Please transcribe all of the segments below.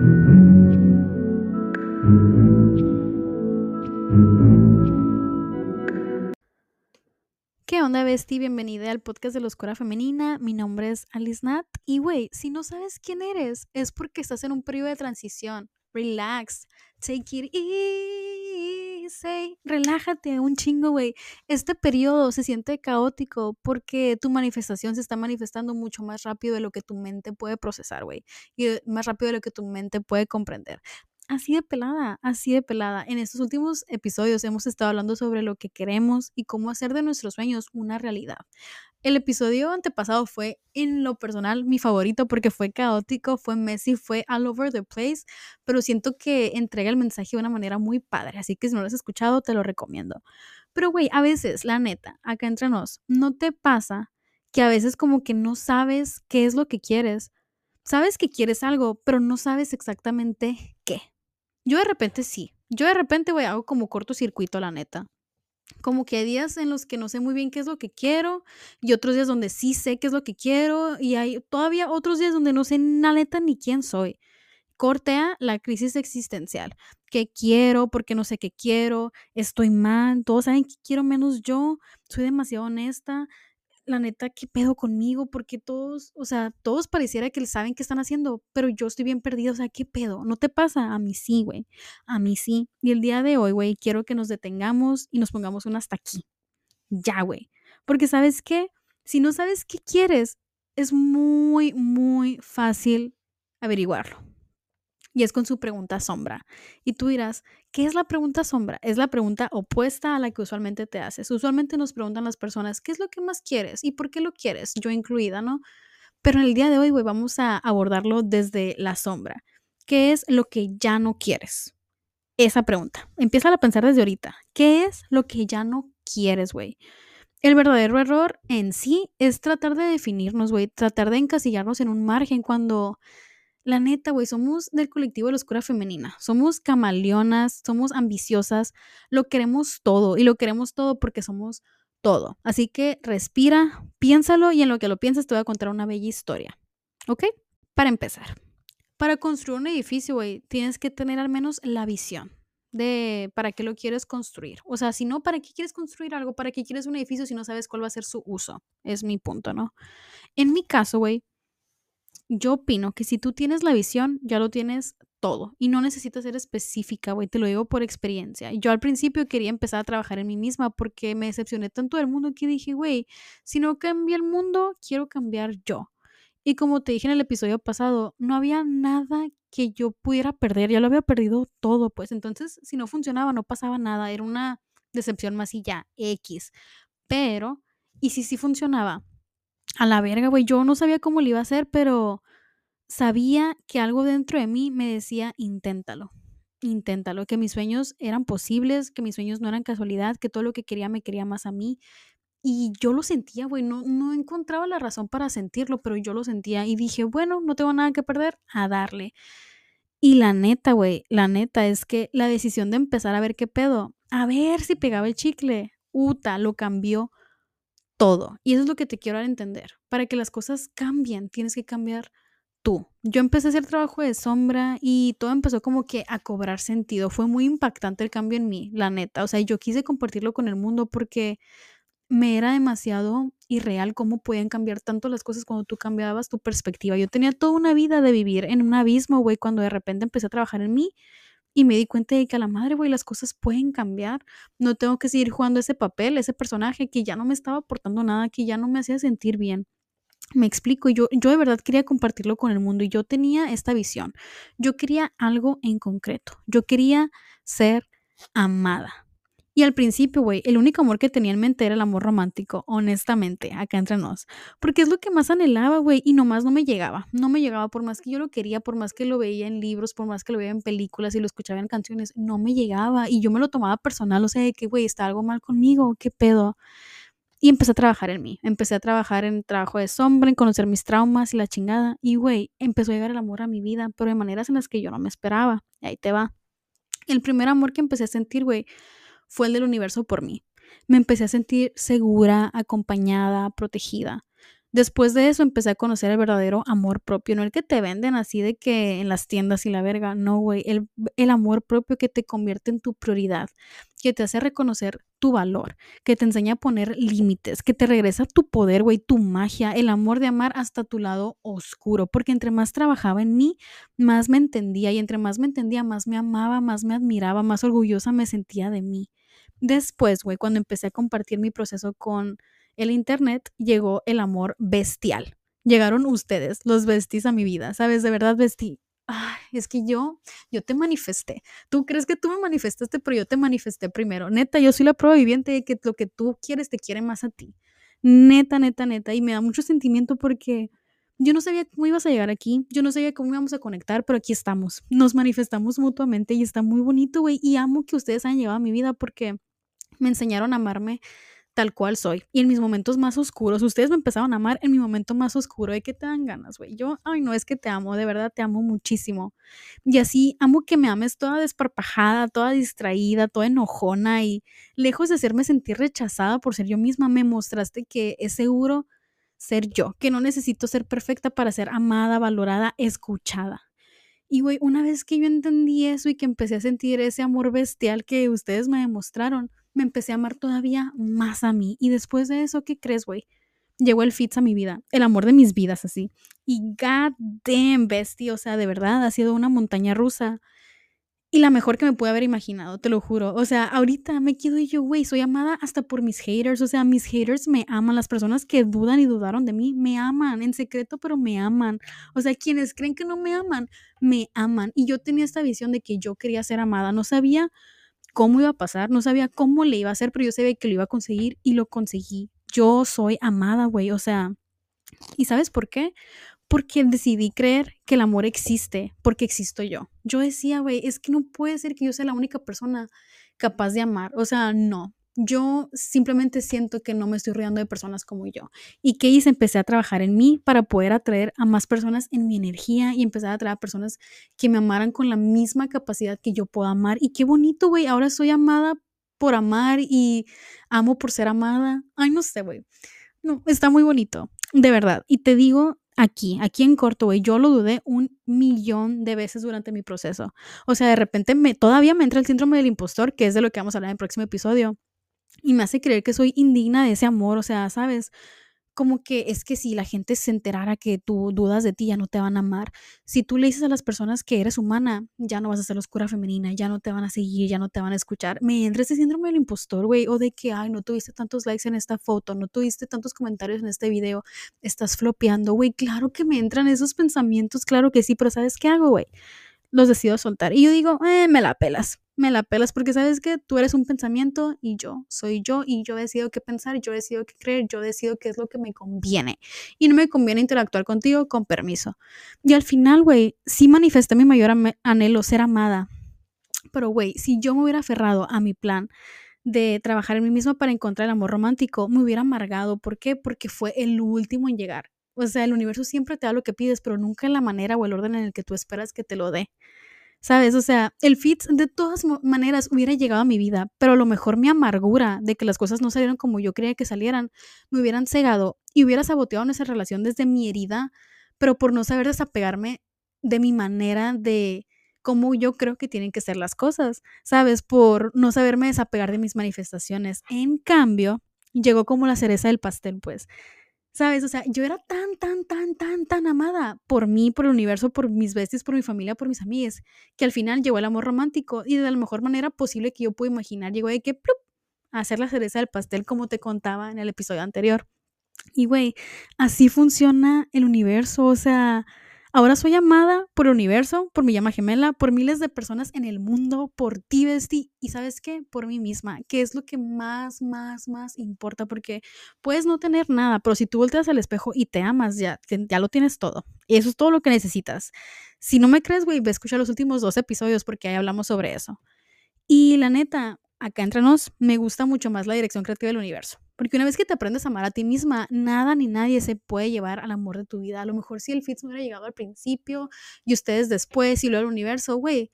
¿Qué onda, Besti? Bienvenida al podcast de la Oscura Femenina. Mi nombre es Alice Nat. Y, güey, si no sabes quién eres, es porque estás en un periodo de transición. Relax. Take it easy. Relájate un chingo, güey. Este periodo se siente caótico porque tu manifestación se está manifestando mucho más rápido de lo que tu mente puede procesar, güey. Y más rápido de lo que tu mente puede comprender así de pelada, así de pelada. En estos últimos episodios hemos estado hablando sobre lo que queremos y cómo hacer de nuestros sueños una realidad. El episodio antepasado fue en lo personal mi favorito porque fue caótico, fue messy, fue all over the place, pero siento que entrega el mensaje de una manera muy padre, así que si no lo has escuchado te lo recomiendo. Pero güey, a veces, la neta, acá entre nos, ¿no te pasa que a veces como que no sabes qué es lo que quieres? Sabes que quieres algo, pero no sabes exactamente qué. Yo de repente sí. Yo de repente, güey, hago como cortocircuito, la neta. Como que hay días en los que no sé muy bien qué es lo que quiero y otros días donde sí sé qué es lo que quiero y hay todavía otros días donde no sé la neta ni quién soy. Cortea la crisis existencial. ¿Qué quiero? ¿Por qué no sé qué quiero? ¿Estoy mal? Todos saben que quiero menos yo. Soy demasiado honesta la neta, ¿qué pedo conmigo? Porque todos, o sea, todos pareciera que saben qué están haciendo, pero yo estoy bien perdida, o sea, ¿qué pedo? ¿No te pasa? A mí sí, güey, a mí sí. Y el día de hoy, güey, quiero que nos detengamos y nos pongamos un hasta aquí. Ya, güey. Porque sabes qué, si no sabes qué quieres, es muy, muy fácil averiguarlo y es con su pregunta sombra. Y tú dirás, ¿qué es la pregunta sombra? Es la pregunta opuesta a la que usualmente te haces. Usualmente nos preguntan las personas, ¿qué es lo que más quieres? ¿Y por qué lo quieres? Yo incluida, ¿no? Pero en el día de hoy, güey, vamos a abordarlo desde la sombra. ¿Qué es lo que ya no quieres? Esa pregunta. Empieza a pensar desde ahorita. ¿Qué es lo que ya no quieres, güey? El verdadero error en sí es tratar de definirnos, güey, tratar de encasillarnos en un margen cuando la neta, güey, somos del colectivo de la oscura femenina. Somos camaleonas, somos ambiciosas, lo queremos todo y lo queremos todo porque somos todo. Así que respira, piénsalo y en lo que lo piensas te voy a contar una bella historia. ¿Ok? Para empezar, para construir un edificio, güey, tienes que tener al menos la visión de para qué lo quieres construir. O sea, si no, ¿para qué quieres construir algo? ¿Para qué quieres un edificio si no sabes cuál va a ser su uso? Es mi punto, ¿no? En mi caso, güey, yo opino que si tú tienes la visión, ya lo tienes todo y no necesitas ser específica, güey, te lo digo por experiencia. Yo al principio quería empezar a trabajar en mí misma porque me decepcioné tanto del mundo que dije, güey, si no cambia el mundo, quiero cambiar yo. Y como te dije en el episodio pasado, no había nada que yo pudiera perder, ya lo había perdido todo, pues entonces si no funcionaba, no pasaba nada, era una decepción más y ya, X. Pero, ¿y si sí funcionaba? A la verga, güey. Yo no sabía cómo lo iba a hacer, pero sabía que algo dentro de mí me decía, inténtalo, inténtalo, que mis sueños eran posibles, que mis sueños no eran casualidad, que todo lo que quería me quería más a mí. Y yo lo sentía, güey, no, no encontraba la razón para sentirlo, pero yo lo sentía y dije, bueno, no tengo nada que perder, a darle. Y la neta, güey, la neta es que la decisión de empezar a ver qué pedo, a ver si pegaba el chicle, uta, lo cambió todo. Y eso es lo que te quiero dar a entender. Para que las cosas cambien, tienes que cambiar tú. Yo empecé a hacer trabajo de sombra y todo empezó como que a cobrar sentido. Fue muy impactante el cambio en mí, la neta. O sea, yo quise compartirlo con el mundo porque me era demasiado irreal cómo pueden cambiar tanto las cosas cuando tú cambiabas tu perspectiva. Yo tenía toda una vida de vivir en un abismo, güey, cuando de repente empecé a trabajar en mí y me di cuenta de que a la madre, güey, las cosas pueden cambiar. No tengo que seguir jugando ese papel, ese personaje que ya no me estaba aportando nada, que ya no me hacía sentir bien. Me explico, yo, yo de verdad quería compartirlo con el mundo y yo tenía esta visión. Yo quería algo en concreto. Yo quería ser amada. Y al principio, güey, el único amor que tenía en mente era el amor romántico, honestamente, acá entre nos. Porque es lo que más anhelaba, güey, y nomás no me llegaba. No me llegaba por más que yo lo quería, por más que lo veía en libros, por más que lo veía en películas y lo escuchaba en canciones, no me llegaba. Y yo me lo tomaba personal, o sea, de que, güey, está algo mal conmigo, qué pedo. Y empecé a trabajar en mí. Empecé a trabajar en trabajo de sombra, en conocer mis traumas y la chingada. Y, güey, empezó a llegar el amor a mi vida, pero de maneras en las que yo no me esperaba. Y ahí te va. El primer amor que empecé a sentir, güey, fue el del universo por mí. Me empecé a sentir segura, acompañada, protegida. Después de eso empecé a conocer el verdadero amor propio, no el que te venden así de que en las tiendas y la verga, no, güey, el, el, amor propio que te convierte en tu prioridad, que te hace reconocer tu valor, que te enseña a poner límites, que te regresa tu poder, güey, tu magia, el amor de amar hasta tu lado oscuro, porque entre más trabajaba en mí, más me entendía y entre más me entendía, más me amaba, más me admiraba, más orgullosa me sentía de mí. Después, güey, cuando empecé a compartir mi proceso con el Internet, llegó el amor bestial. Llegaron ustedes, los vestis a mi vida, ¿sabes? De verdad vestí. Ay, es que yo, yo te manifesté. Tú crees que tú me manifestaste, pero yo te manifesté primero. Neta, yo soy la prueba viviente de que lo que tú quieres te quiere más a ti. Neta, neta, neta. Y me da mucho sentimiento porque yo no sabía cómo ibas a llegar aquí, yo no sabía cómo íbamos a conectar, pero aquí estamos. Nos manifestamos mutuamente y está muy bonito, güey. Y amo que ustedes hayan llegado a mi vida porque me enseñaron a amarme tal cual soy. Y en mis momentos más oscuros, ustedes me empezaron a amar en mi momento más oscuro de que te dan ganas, güey. Yo, ay, no es que te amo, de verdad te amo muchísimo. Y así amo que me ames toda desparpajada, toda distraída, toda enojona y lejos de hacerme sentir rechazada por ser yo misma, me mostraste que es seguro ser yo, que no necesito ser perfecta para ser amada, valorada, escuchada. Y güey, una vez que yo entendí eso y que empecé a sentir ese amor bestial que ustedes me demostraron, me empecé a amar todavía más a mí. Y después de eso, ¿qué crees, güey? Llegó el Fitz a mi vida, el amor de mis vidas, así. Y god damn, bestie, o sea, de verdad, ha sido una montaña rusa. Y la mejor que me pude haber imaginado, te lo juro. O sea, ahorita me quedo yo, güey, soy amada hasta por mis haters. O sea, mis haters me aman. Las personas que dudan y dudaron de mí, me aman en secreto, pero me aman. O sea, quienes creen que no me aman, me aman. Y yo tenía esta visión de que yo quería ser amada. No sabía cómo iba a pasar, no sabía cómo le iba a hacer, pero yo sabía que lo iba a conseguir y lo conseguí. Yo soy amada, güey, o sea, ¿y sabes por qué? Porque decidí creer que el amor existe, porque existo yo. Yo decía, güey, es que no puede ser que yo sea la única persona capaz de amar, o sea, no, yo simplemente siento que no me estoy rodeando de personas como yo. ¿Y qué hice? Empecé a trabajar en mí para poder atraer a más personas en mi energía y empezar a atraer a personas que me amaran con la misma capacidad que yo puedo amar. Y qué bonito, güey. Ahora soy amada por amar y amo por ser amada. Ay, no sé, güey. No, está muy bonito, de verdad. Y te digo aquí, aquí en corto, güey, yo lo dudé un millón de veces durante mi proceso. O sea, de repente me, todavía me entra el síndrome del impostor, que es de lo que vamos a hablar en el próximo episodio y me hace creer que soy indigna de ese amor, o sea, ¿sabes? Como que es que si la gente se enterara que tú dudas de ti, ya no te van a amar. Si tú le dices a las personas que eres humana, ya no vas a ser oscura femenina, ya no te van a seguir, ya no te van a escuchar. Me entra ese síndrome del impostor, güey, o de que, ay, no tuviste tantos likes en esta foto, no tuviste tantos comentarios en este video, estás flopeando, güey. Claro que me entran esos pensamientos, claro que sí, pero ¿sabes qué hago, güey? Los decido soltar. Y yo digo, eh, me la pelas me la pelas porque sabes que tú eres un pensamiento y yo soy yo y yo decido qué pensar, yo decido qué creer, yo decido qué es lo que me conviene y no me conviene interactuar contigo con permiso. Y al final, güey, sí manifesté mi mayor anhelo, ser amada. Pero, güey, si yo me hubiera aferrado a mi plan de trabajar en mí misma para encontrar el amor romántico, me hubiera amargado. ¿Por qué? Porque fue el último en llegar. O sea, el universo siempre te da lo que pides, pero nunca en la manera o el orden en el que tú esperas que te lo dé. ¿Sabes? O sea, el fit de todas maneras hubiera llegado a mi vida, pero a lo mejor mi amargura de que las cosas no salieron como yo creía que salieran, me hubieran cegado y hubiera saboteado esa relación desde mi herida, pero por no saber desapegarme de mi manera de cómo yo creo que tienen que ser las cosas, ¿sabes? Por no saberme desapegar de mis manifestaciones. En cambio, llegó como la cereza del pastel, pues. ¿Sabes? O sea, yo era tan, tan, tan, tan, tan amada por mí, por el universo, por mis bestias, por mi familia, por mis amigas, que al final llegó el amor romántico y de la mejor manera posible que yo puedo imaginar, llegó de que, ¡plup! a hacer la cereza del pastel como te contaba en el episodio anterior. Y güey, así funciona el universo, o sea, Ahora soy amada por el universo, por mi llama gemela, por miles de personas en el mundo, por ti, Bestie, y sabes qué, por mí misma, que es lo que más, más, más importa, porque puedes no tener nada, pero si tú volteas al espejo y te amas, ya, ya lo tienes todo. Y eso es todo lo que necesitas. Si no me crees, güey, ve a los últimos dos episodios porque ahí hablamos sobre eso. Y la neta, acá entre nos, me gusta mucho más la dirección creativa del universo. Porque una vez que te aprendes a amar a ti misma, nada ni nadie se puede llevar al amor de tu vida. A lo mejor si el Fitz me hubiera llegado al principio y ustedes después y luego al universo, güey,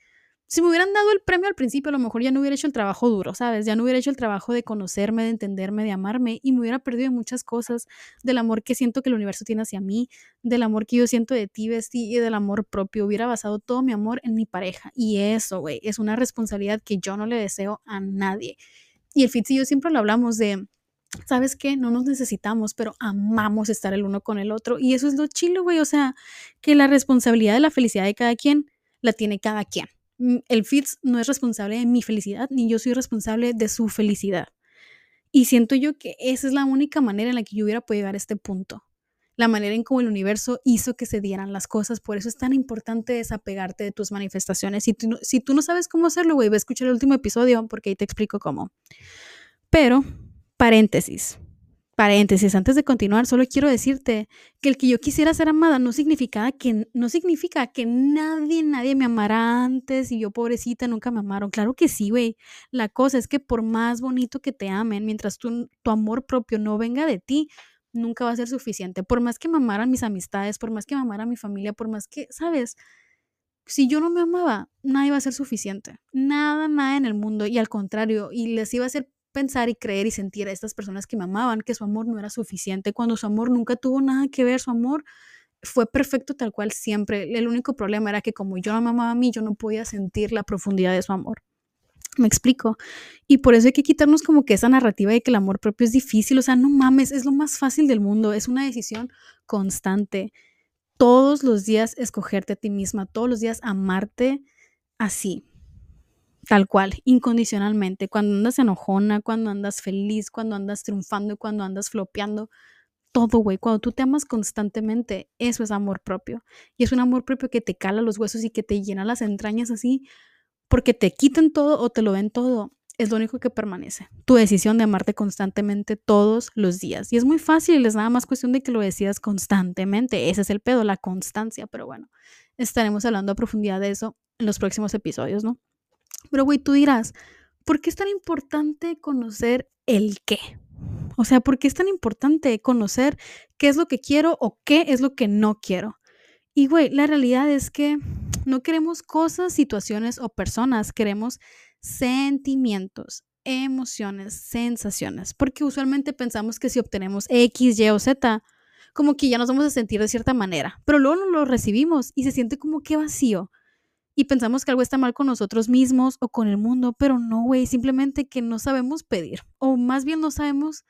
si me hubieran dado el premio al principio, a lo mejor ya no hubiera hecho el trabajo duro, ¿sabes? Ya no hubiera hecho el trabajo de conocerme, de entenderme, de amarme y me hubiera perdido muchas cosas del amor que siento que el universo tiene hacia mí, del amor que yo siento de ti, Besti, y del amor propio. Hubiera basado todo mi amor en mi pareja. Y eso, güey, es una responsabilidad que yo no le deseo a nadie. Y el Fitz y yo siempre lo hablamos de, ¿sabes qué? No nos necesitamos, pero amamos estar el uno con el otro. Y eso es lo chilo, güey. O sea, que la responsabilidad de la felicidad de cada quien la tiene cada quien Mm, el Fitz no es responsable de mi felicidad, ni yo soy responsable de su felicidad. Y siento yo que esa es la única manera en la que yo hubiera podido llegar a este punto. La manera en cómo el universo hizo que se dieran las cosas. Por eso es tan importante desapegarte de tus manifestaciones. Si tú, si tú no sabes cómo hacerlo, güey, ve a escuchar el último episodio porque ahí te explico cómo. Pero, paréntesis paréntesis, antes de continuar, solo quiero decirte que el que yo quisiera ser amada no significa que, no significa que nadie, nadie me amara antes y yo pobrecita nunca me amaron. Claro que sí, güey. La cosa es que por más bonito que te amen, mientras tu amor propio no venga de ti, nunca va a ser suficiente. Por más que me amaran mis amistades, por más que me amara mi familia, por más que, ¿sabes? Si yo no me amaba, nadie va a ser suficiente. Nada, nada en el mundo. Y al contrario, y les iba a ser pensar y creer y sentir a estas personas que me amaban que su amor no era suficiente, cuando su amor nunca tuvo nada que ver, su amor fue perfecto tal cual siempre. El único problema era que como yo no me amaba a mí, yo no podía sentir la profundidad de su amor. Me explico. Y por eso hay que quitarnos como que esa narrativa de que el amor propio es difícil. O sea, no mames, es lo más fácil del mundo. Es una decisión constante. Todos los días escogerte a ti misma, todos los días amarte así tal cual, incondicionalmente, cuando andas enojona, cuando andas feliz, cuando andas triunfando, cuando andas flopeando, todo, güey, cuando tú te amas constantemente, eso es amor propio. Y es un amor propio que te cala los huesos y que te llena las entrañas así, porque te quitan todo o te lo ven todo. Es lo único que permanece. Tu decisión de amarte constantemente todos los días. Y es muy fácil, es nada más cuestión de que lo decidas constantemente. Ese es el pedo, la constancia. Pero bueno, estaremos hablando a profundidad de eso en los próximos episodios, ¿no? Pero, güey, tú dirás, ¿por qué es tan importante conocer el qué? O sea, ¿por qué es tan importante conocer qué es lo que quiero o qué es lo que no quiero? Y, güey, la realidad es que no queremos cosas, situaciones o personas, queremos sentimientos, emociones, sensaciones, porque usualmente pensamos que si obtenemos X, Y o Z, como que ya nos vamos a sentir de cierta manera, pero luego no lo recibimos y se siente como que vacío y pensamos que algo está mal con nosotros mismos o con el mundo, pero no, güey, simplemente que no sabemos pedir o más bien no sabemos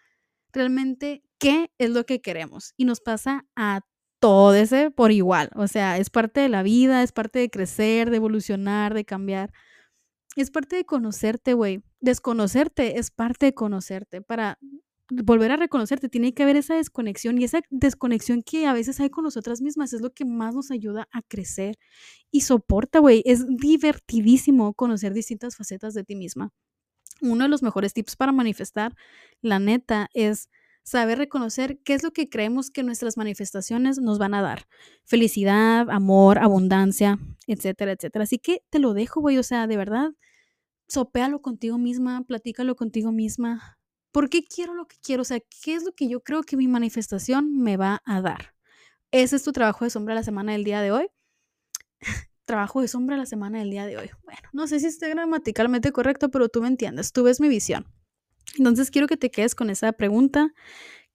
realmente qué es lo que queremos y nos pasa a todo ese por igual, o sea, es parte de la vida, es parte de crecer, de evolucionar, de cambiar. Es parte de conocerte, güey. Desconocerte es parte de conocerte para volver a reconocerte, tiene que haber esa desconexión y esa desconexión que a veces hay con nosotras mismas es lo que más nos ayuda a crecer y soporta, güey. Es divertidísimo conocer distintas facetas de ti misma. Uno de los mejores tips para manifestar, la neta, es saber reconocer qué es lo que creemos que nuestras manifestaciones nos van a dar. Felicidad, amor, abundancia, etcétera, etcétera. Así que te lo dejo, güey. O sea, de verdad, sopéalo contigo misma, platícalo contigo misma, ¿Por qué quiero lo que quiero? O sea, ¿qué es lo que yo creo que mi manifestación me va a dar? Ese es tu trabajo de sombra la semana del día de hoy. trabajo de sombra la semana del día de hoy. Bueno, no sé si esté gramaticalmente correcto, pero tú me entiendes, tú ves mi visión. Entonces quiero que te quedes con esa pregunta,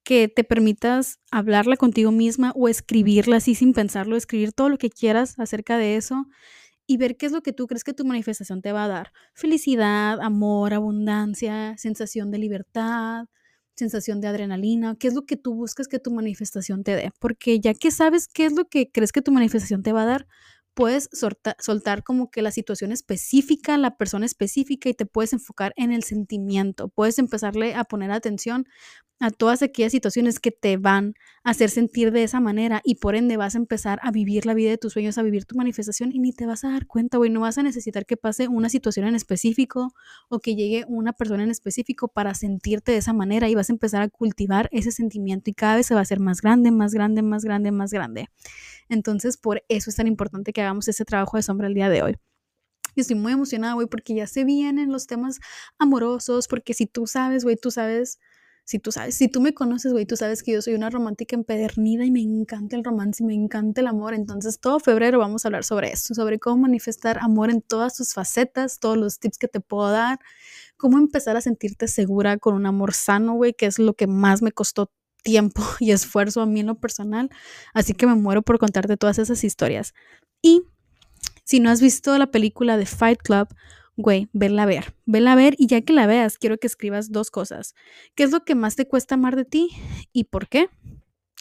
que te permitas hablarla contigo misma o escribirla así sin pensarlo, escribir todo lo que quieras acerca de eso y ver qué es lo que tú crees que tu manifestación te va a dar. Felicidad, amor, abundancia, sensación de libertad, sensación de adrenalina, qué es lo que tú buscas que tu manifestación te dé. Porque ya que sabes qué es lo que crees que tu manifestación te va a dar, puedes soltar como que la situación específica, la persona específica y te puedes enfocar en el sentimiento. Puedes empezarle a poner atención a todas aquellas situaciones que te van a hacer sentir de esa manera y por ende vas a empezar a vivir la vida de tus sueños, a vivir tu manifestación y ni te vas a dar cuenta, güey, no vas a necesitar que pase una situación en específico o que llegue una persona en específico para sentirte de esa manera y vas a empezar a cultivar ese sentimiento y cada vez se va a hacer más grande, más grande, más grande, más grande. Entonces, por eso es tan importante que hagamos ese trabajo de sombra el día de hoy. Y estoy muy emocionada, güey, porque ya se vienen los temas amorosos, porque si tú sabes, güey, tú sabes Si tú sabes, si tú me conoces, güey, tú sabes que yo soy una romántica empedernida y me encanta el romance y me encanta el amor. Entonces, todo febrero vamos a hablar sobre esto, sobre cómo manifestar amor en todas sus facetas, todos los tips que te puedo dar, cómo empezar a sentirte segura con un amor sano, güey, que es lo que más me costó tiempo y esfuerzo a mí en lo personal. Así que me muero por contarte todas esas historias. Y si no has visto la película de Fight Club, güey, vela a ver, vela a ver y ya que la veas, quiero que escribas dos cosas. ¿Qué es lo que más te cuesta amar de ti y por qué?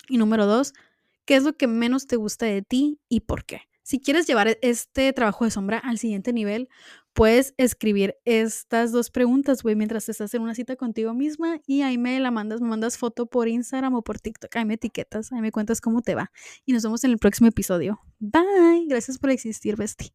Y número dos, ¿qué es lo que menos te gusta de ti y por qué? Si quieres llevar este trabajo de sombra al siguiente nivel, puedes escribir estas dos preguntas, güey, mientras estás en una cita contigo misma y ahí me la mandas, me mandas foto por Instagram o por TikTok, ahí me etiquetas, ahí me cuentas cómo te va. Y nos vemos en el próximo episodio. Bye, gracias por existir, Bestie.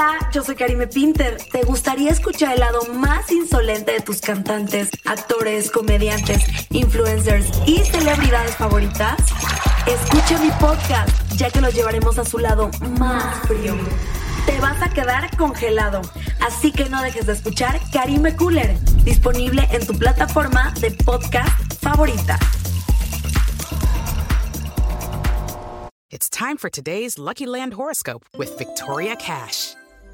Hola, yo soy Karime Pinter. ¿Te gustaría escuchar el lado más insolente de tus cantantes, actores, comediantes, influencers y celebridades favoritas? Escucha mi podcast, ya que los llevaremos a su lado más frío. Te vas a quedar congelado, así que no dejes de escuchar Karime Cooler, disponible en tu plataforma de podcast favorita. It's time for today's Lucky Land horoscope with Victoria Cash.